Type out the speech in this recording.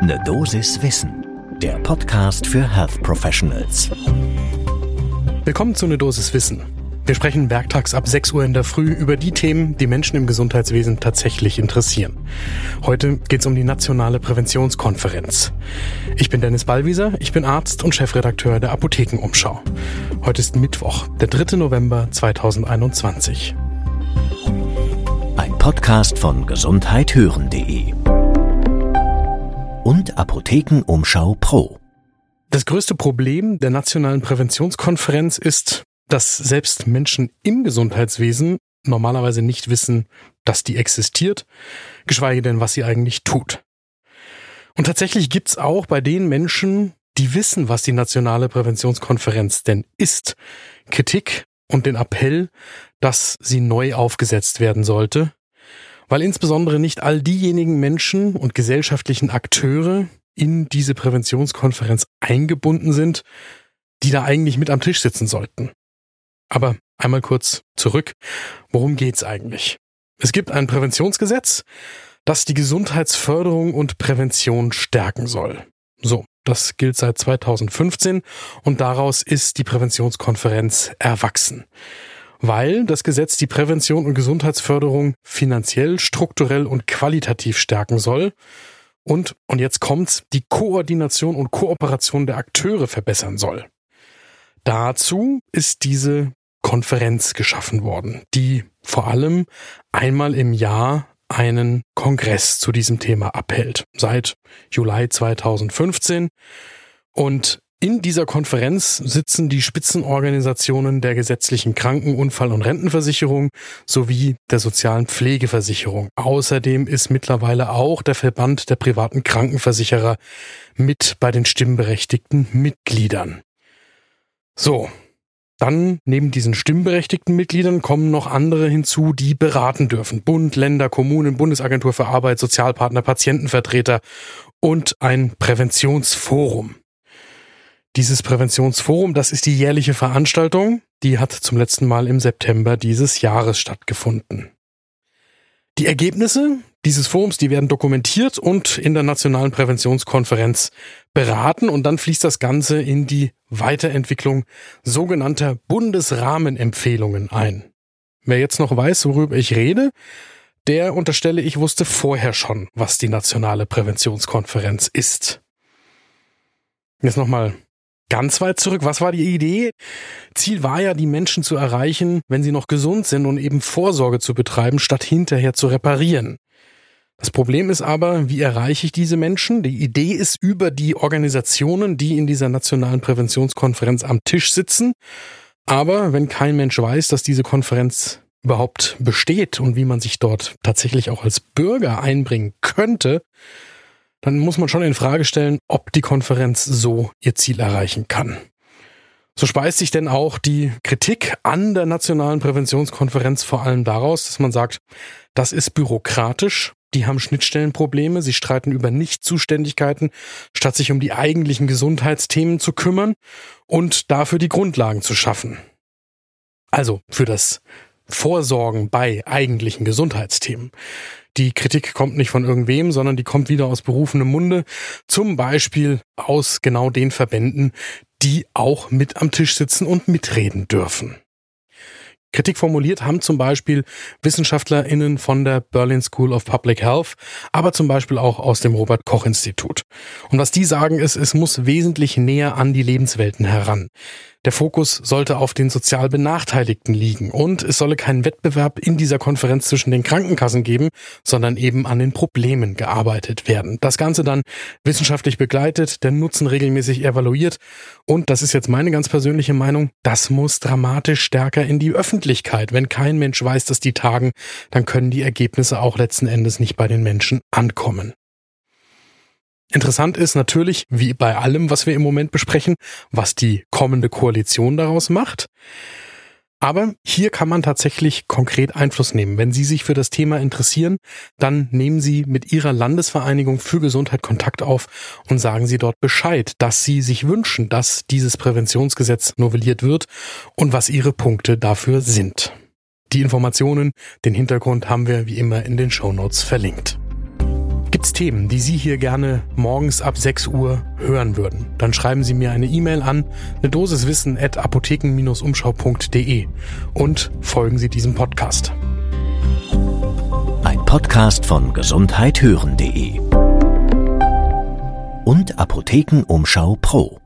Ne Dosis Wissen, der Podcast für Health Professionals. Willkommen zu Ne Dosis Wissen. Wir sprechen werktags ab 6 Uhr in der Früh über die Themen, die Menschen im Gesundheitswesen tatsächlich interessieren. Heute geht es um die Nationale Präventionskonferenz. Ich bin Dennis Ballwieser, ich bin Arzt und Chefredakteur der Apothekenumschau. Heute ist Mittwoch, der 3. November 2021. Ein Podcast von gesundheithören.de und Apothekenumschau Pro. Das größte Problem der Nationalen Präventionskonferenz ist, dass selbst Menschen im Gesundheitswesen normalerweise nicht wissen, dass die existiert, geschweige denn, was sie eigentlich tut. Und tatsächlich gibt's auch bei den Menschen, die wissen, was die Nationale Präventionskonferenz denn ist, Kritik und den Appell, dass sie neu aufgesetzt werden sollte, weil insbesondere nicht all diejenigen Menschen und gesellschaftlichen Akteure in diese Präventionskonferenz eingebunden sind, die da eigentlich mit am Tisch sitzen sollten. Aber einmal kurz zurück. Worum geht's eigentlich? Es gibt ein Präventionsgesetz, das die Gesundheitsförderung und Prävention stärken soll. So, das gilt seit 2015 und daraus ist die Präventionskonferenz erwachsen weil das Gesetz die Prävention und Gesundheitsförderung finanziell, strukturell und qualitativ stärken soll und, und jetzt kommt's, die Koordination und Kooperation der Akteure verbessern soll. Dazu ist diese Konferenz geschaffen worden, die vor allem einmal im Jahr einen Kongress zu diesem Thema abhält, seit Juli 2015. Und in dieser Konferenz sitzen die Spitzenorganisationen der gesetzlichen Kranken-, Unfall- und Rentenversicherung sowie der sozialen Pflegeversicherung. Außerdem ist mittlerweile auch der Verband der privaten Krankenversicherer mit bei den stimmberechtigten Mitgliedern. So. Dann neben diesen stimmberechtigten Mitgliedern kommen noch andere hinzu, die beraten dürfen. Bund, Länder, Kommunen, Bundesagentur für Arbeit, Sozialpartner, Patientenvertreter und ein Präventionsforum. Dieses Präventionsforum, das ist die jährliche Veranstaltung, die hat zum letzten Mal im September dieses Jahres stattgefunden. Die Ergebnisse dieses Forums, die werden dokumentiert und in der Nationalen Präventionskonferenz beraten und dann fließt das Ganze in die Weiterentwicklung sogenannter Bundesrahmenempfehlungen ein. Wer jetzt noch weiß, worüber ich rede, der unterstelle ich wusste vorher schon, was die Nationale Präventionskonferenz ist. Jetzt nochmal ganz weit zurück. Was war die Idee? Ziel war ja, die Menschen zu erreichen, wenn sie noch gesund sind und eben Vorsorge zu betreiben, statt hinterher zu reparieren. Das Problem ist aber, wie erreiche ich diese Menschen? Die Idee ist über die Organisationen, die in dieser nationalen Präventionskonferenz am Tisch sitzen. Aber wenn kein Mensch weiß, dass diese Konferenz überhaupt besteht und wie man sich dort tatsächlich auch als Bürger einbringen könnte, dann muss man schon in Frage stellen, ob die Konferenz so ihr Ziel erreichen kann. So speist sich denn auch die Kritik an der Nationalen Präventionskonferenz vor allem daraus, dass man sagt, das ist bürokratisch, die haben Schnittstellenprobleme, sie streiten über Nichtzuständigkeiten, statt sich um die eigentlichen Gesundheitsthemen zu kümmern und dafür die Grundlagen zu schaffen. Also für das Vorsorgen bei eigentlichen Gesundheitsthemen. Die Kritik kommt nicht von irgendwem, sondern die kommt wieder aus berufenem Munde, zum Beispiel aus genau den Verbänden, die auch mit am Tisch sitzen und mitreden dürfen. Kritik formuliert haben zum Beispiel WissenschaftlerInnen von der Berlin School of Public Health, aber zum Beispiel auch aus dem Robert Koch Institut. Und was die sagen ist, es muss wesentlich näher an die Lebenswelten heran. Der Fokus sollte auf den sozial Benachteiligten liegen und es solle keinen Wettbewerb in dieser Konferenz zwischen den Krankenkassen geben, sondern eben an den Problemen gearbeitet werden. Das Ganze dann wissenschaftlich begleitet, der Nutzen regelmäßig evaluiert und das ist jetzt meine ganz persönliche Meinung, das muss dramatisch stärker in die Öffentlichkeit. Wenn kein Mensch weiß, dass die tagen, dann können die Ergebnisse auch letzten Endes nicht bei den Menschen ankommen. Interessant ist natürlich, wie bei allem, was wir im Moment besprechen, was die kommende Koalition daraus macht. Aber hier kann man tatsächlich konkret Einfluss nehmen. Wenn Sie sich für das Thema interessieren, dann nehmen Sie mit Ihrer Landesvereinigung für Gesundheit Kontakt auf und sagen Sie dort Bescheid, dass Sie sich wünschen, dass dieses Präventionsgesetz novelliert wird und was Ihre Punkte dafür sind. Die Informationen, den Hintergrund haben wir wie immer in den Show Notes verlinkt. Gibt's Themen, die Sie hier gerne morgens ab 6 Uhr hören würden? Dann schreiben Sie mir eine E-Mail an eine Dosis at apotheken-umschau.de und folgen Sie diesem Podcast. Ein Podcast von gesundheithören.de und Apothekenumschau Pro.